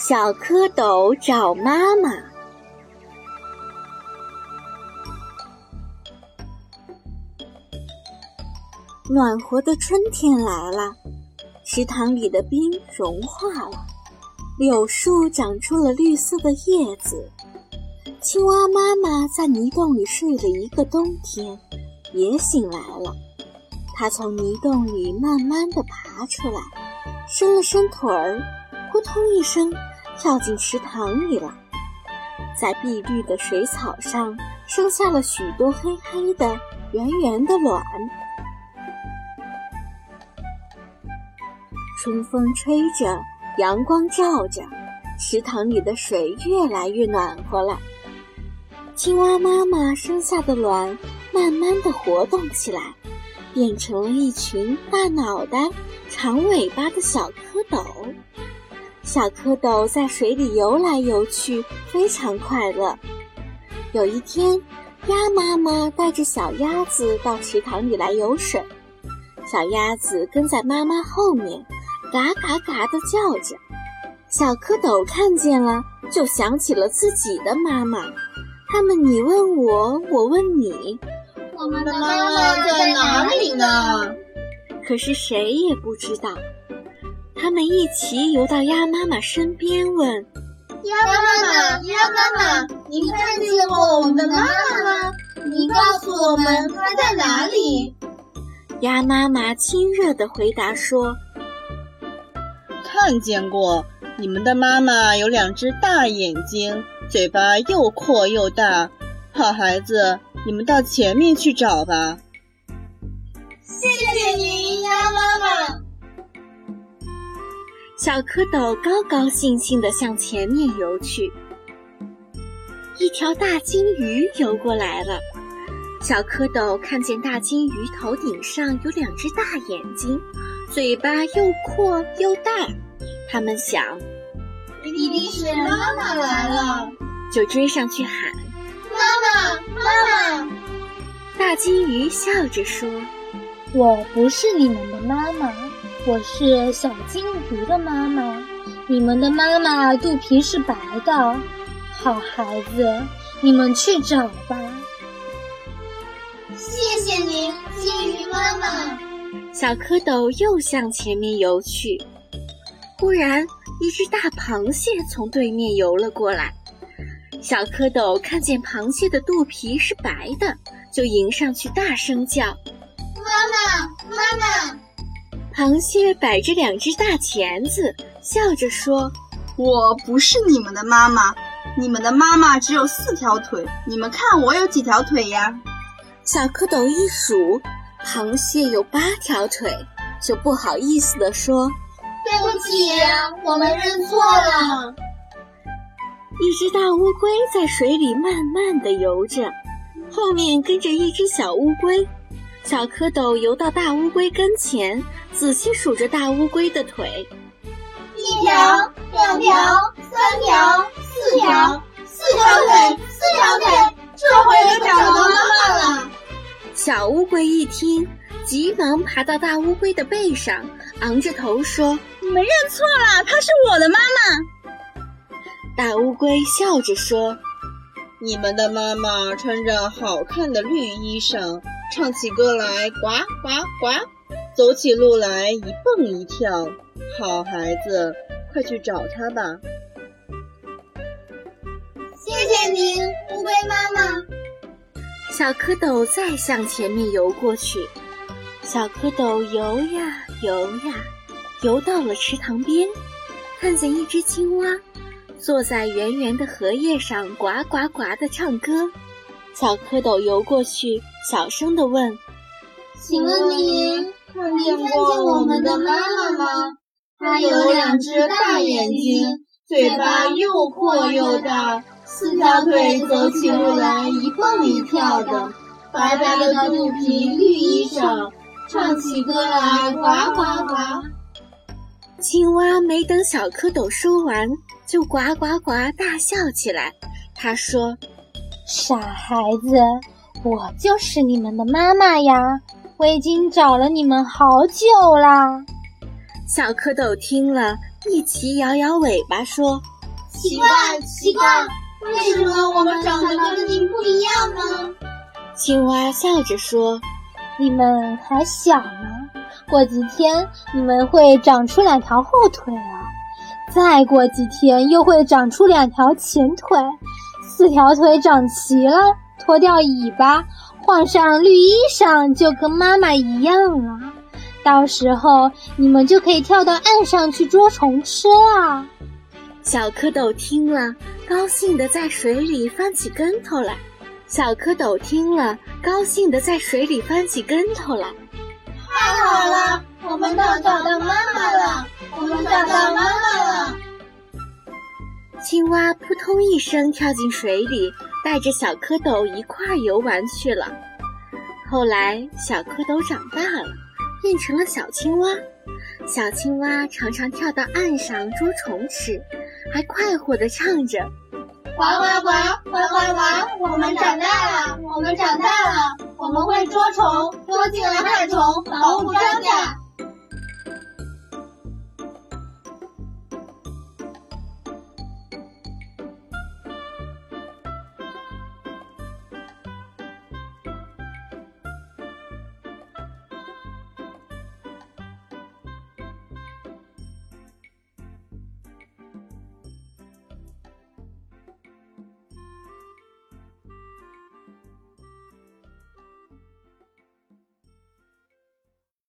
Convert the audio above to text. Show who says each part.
Speaker 1: 小蝌蚪找妈妈。暖和的春天来了，池塘里的冰融化了，柳树长出了绿色的叶子。青蛙妈妈在泥洞里睡了一个冬天，也醒来了。它从泥洞里慢慢地爬出来，伸了伸腿儿，扑通一声。跳进池塘里了，在碧绿的水草上生下了许多黑黑的、圆圆的卵。春风吹着，阳光照着，池塘里的水越来越暖和了。青蛙妈妈生下的卵慢慢的活动起来，变成了一群大脑袋、长尾巴的小蝌蚪。小蝌蚪在水里游来游去，非常快乐。有一天，鸭妈妈带着小鸭子到池塘里来游水，小鸭子跟在妈妈后面，嘎嘎嘎地叫着。小蝌蚪看见了，就想起了自己的妈妈。他们你问我，我问你，
Speaker 2: 我们的妈妈在哪里呢？
Speaker 1: 可是谁也不知道。他们一起游到鸭妈妈身边，问：“
Speaker 2: 鸭妈妈，鸭妈妈，您看见过我们的妈妈吗？您告诉我们她在哪里？”
Speaker 1: 鸭妈妈亲热地回答说：“
Speaker 3: 看见过，你们的妈妈有两只大眼睛，嘴巴又阔又大。好孩子，你们到前面去找吧。”
Speaker 2: 谢谢您，
Speaker 1: 小蝌蚪高高兴兴地向前面游去。一条大金鱼游过来了。小蝌蚪看见大金鱼头顶上有两只大眼睛，嘴巴又阔又大。他们想，
Speaker 2: 一定是妈妈来了，
Speaker 1: 就追上去喊：“
Speaker 2: 妈妈，妈妈！”
Speaker 1: 大金鱼笑着说：“
Speaker 4: 我不是你们的妈妈。”我是小金鱼的妈妈，你们的妈妈肚皮是白的。好孩子，你们去找吧。
Speaker 2: 谢谢您，金鱼妈妈。
Speaker 1: 小蝌蚪又向前面游去，忽然一只大螃蟹从对面游了过来。小蝌蚪看见螃蟹的肚皮是白的，就迎上去大声叫：“
Speaker 2: 妈妈，妈妈！”
Speaker 1: 螃蟹摆着两只大钳子，笑着说：“
Speaker 5: 我不是你们的妈妈，你们的妈妈只有四条腿，你们看我有几条腿呀？”
Speaker 1: 小蝌蚪一数，螃蟹有八条腿，就不好意思地说：“
Speaker 2: 对不起，我们认错了。”
Speaker 1: 一只大乌龟在水里慢慢地游着，后面跟着一只小乌龟。小蝌蚪游到大乌龟跟前，仔细数着大乌龟的腿：
Speaker 2: 一条、两条、三条、四条，四条腿，四条腿，这回可找到妈妈了。
Speaker 1: 小乌龟一听，急忙爬到大乌龟的背上，昂着头说：“
Speaker 5: 你们认错了，她是我的妈妈。”
Speaker 1: 大乌龟笑着说：“
Speaker 3: 你们的妈妈穿着好看的绿衣裳。”唱起歌来，呱呱呱；走起路来，一蹦一跳。好孩子，快去找他吧。
Speaker 2: 谢谢您，乌龟妈妈。
Speaker 1: 小蝌蚪再向前面游过去。小蝌蚪游呀游呀，游到了池塘边，看见一只青蛙坐在圆圆的荷叶上，呱呱呱地唱歌。小蝌蚪游过去，小声地问：“
Speaker 2: 请问您看见过我们的妈妈吗？她有两只大眼睛，嘴巴又阔又大，四条腿，走起路来一蹦一跳的，白白的肚皮，绿衣裳，唱起歌来呱呱呱。”
Speaker 1: 青蛙没等小蝌蚪说完，就呱呱呱大笑起来。他说。
Speaker 4: 傻孩子，我就是你们的妈妈呀！我已经找了你们好久啦。
Speaker 1: 小蝌蚪听了一齐摇摇尾巴说：“
Speaker 2: 奇怪，奇怪，为什么我们长得跟您不一样呢？
Speaker 1: 青蛙笑着说：“
Speaker 4: 你们还小呢，过几天你们会长出两条后腿了，再过几天又会长出两条前腿，四条腿长齐了，脱掉尾巴，换上绿衣裳，就跟妈妈一样了。”到时候你们就可以跳到岸上去捉虫吃啦！
Speaker 1: 小蝌蚪听了，高兴地在水里翻起跟头来。小蝌蚪听了，高兴地在水里翻起跟头来。
Speaker 2: 太好了，我们找到妈妈了！我们找到妈妈了！
Speaker 1: 青蛙扑通一声跳进水里，带着小蝌蚪一块游玩去了。后来，小蝌蚪长大了。变成了小青蛙，小青蛙常常跳到岸上捉虫吃，还快活地唱着：“
Speaker 2: 呱呱呱，呱呱呱，我们长大了，我们长大了，我们会捉虫，捉进了害虫，保护庄稼。”